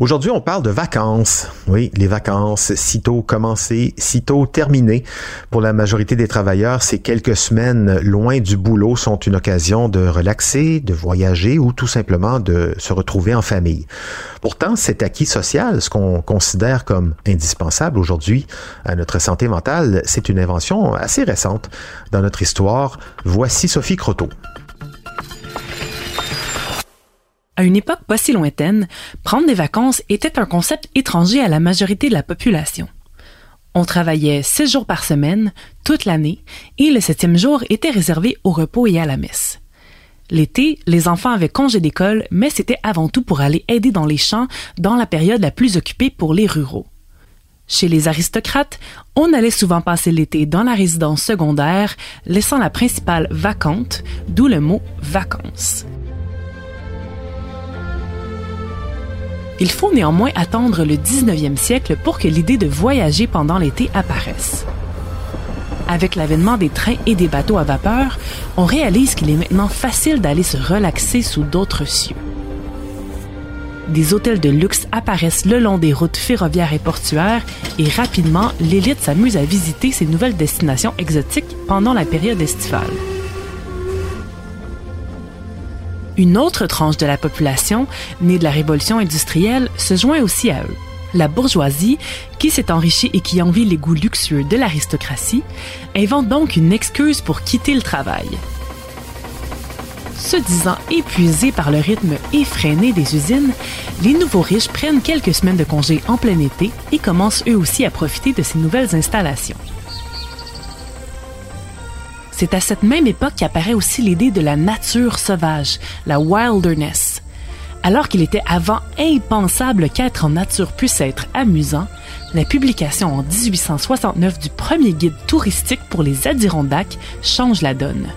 Aujourd'hui, on parle de vacances. Oui, les vacances, sitôt commencées, sitôt terminées. Pour la majorité des travailleurs, ces quelques semaines loin du boulot sont une occasion de relaxer, de voyager ou tout simplement de se retrouver en famille. Pourtant, cet acquis social, ce qu'on considère comme indispensable aujourd'hui à notre santé mentale, c'est une invention assez récente dans notre histoire. Voici Sophie Croteau. À une époque pas si lointaine, prendre des vacances était un concept étranger à la majorité de la population. On travaillait six jours par semaine, toute l'année, et le septième jour était réservé au repos et à la messe. L'été, les enfants avaient congé d'école, mais c'était avant tout pour aller aider dans les champs dans la période la plus occupée pour les ruraux. Chez les aristocrates, on allait souvent passer l'été dans la résidence secondaire, laissant la principale vacante, d'où le mot vacances. Il faut néanmoins attendre le 19e siècle pour que l'idée de voyager pendant l'été apparaisse. Avec l'avènement des trains et des bateaux à vapeur, on réalise qu'il est maintenant facile d'aller se relaxer sous d'autres cieux. Des hôtels de luxe apparaissent le long des routes ferroviaires et portuaires et rapidement, l'élite s'amuse à visiter ces nouvelles destinations exotiques pendant la période estivale. Une autre tranche de la population, née de la révolution industrielle, se joint aussi à eux. La bourgeoisie, qui s'est enrichie et qui envie les goûts luxueux de l'aristocratie, invente donc une excuse pour quitter le travail. Se disant épuisés par le rythme effréné des usines, les nouveaux riches prennent quelques semaines de congé en plein été et commencent eux aussi à profiter de ces nouvelles installations. C'est à cette même époque qu'apparaît aussi l'idée de la nature sauvage, la wilderness. Alors qu'il était avant impensable qu'être en nature puisse être amusant, la publication en 1869 du premier guide touristique pour les Adirondacks change la donne.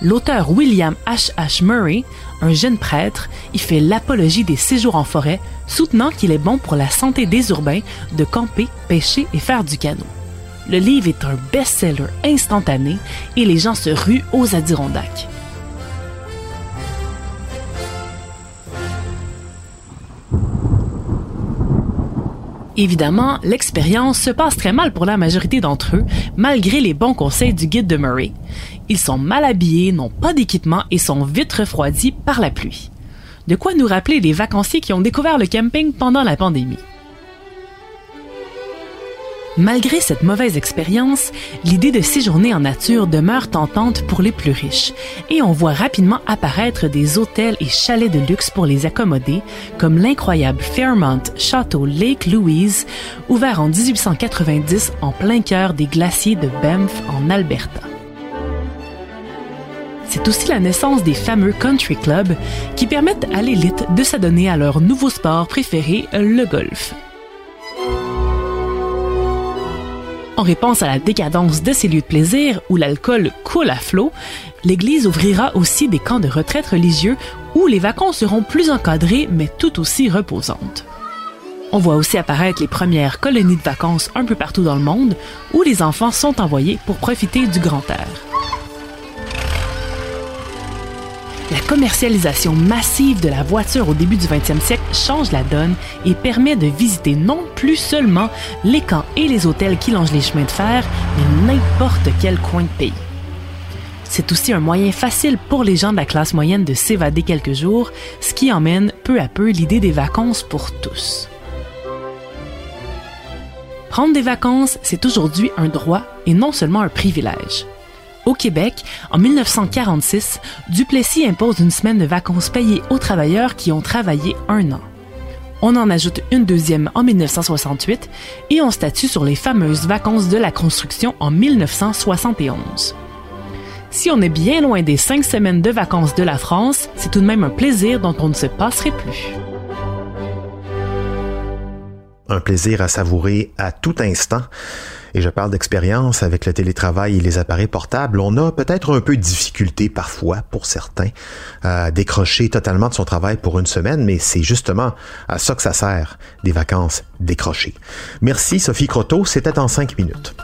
L'auteur William H. H. Murray, un jeune prêtre, y fait l'apologie des séjours en forêt, soutenant qu'il est bon pour la santé des urbains de camper, pêcher et faire du canot. Le livre est un best-seller instantané et les gens se ruent aux Adirondacks. Évidemment, l'expérience se passe très mal pour la majorité d'entre eux, malgré les bons conseils du guide de Murray. Ils sont mal habillés, n'ont pas d'équipement et sont vite refroidis par la pluie. De quoi nous rappeler les vacanciers qui ont découvert le camping pendant la pandémie? Malgré cette mauvaise expérience, l'idée de séjourner en nature demeure tentante pour les plus riches et on voit rapidement apparaître des hôtels et chalets de luxe pour les accommoder, comme l'incroyable Fairmont Château Lake Louise, ouvert en 1890 en plein cœur des glaciers de Banff en Alberta. C'est aussi la naissance des fameux country clubs qui permettent à l'élite de s'adonner à leur nouveau sport préféré, le golf. En réponse à la décadence de ces lieux de plaisir où l'alcool coule à flot, l'Église ouvrira aussi des camps de retraite religieux où les vacances seront plus encadrées mais tout aussi reposantes. On voit aussi apparaître les premières colonies de vacances un peu partout dans le monde où les enfants sont envoyés pour profiter du grand air. La commercialisation massive de la voiture au début du 20e siècle change la donne et permet de visiter non plus seulement les camps et les hôtels qui longent les chemins de fer, mais n'importe quel coin de pays. C'est aussi un moyen facile pour les gens de la classe moyenne de s'évader quelques jours, ce qui emmène peu à peu l'idée des vacances pour tous. Prendre des vacances, c'est aujourd'hui un droit et non seulement un privilège. Au Québec, en 1946, Duplessis impose une semaine de vacances payées aux travailleurs qui ont travaillé un an. On en ajoute une deuxième en 1968 et on statue sur les fameuses vacances de la construction en 1971. Si on est bien loin des cinq semaines de vacances de la France, c'est tout de même un plaisir dont on ne se passerait plus. Un plaisir à savourer à tout instant. Et je parle d'expérience avec le télétravail et les appareils portables. On a peut-être un peu de difficulté parfois, pour certains, à décrocher totalement de son travail pour une semaine, mais c'est justement à ça que ça sert, des vacances décrochées. Merci Sophie Croteau, c'était en cinq minutes.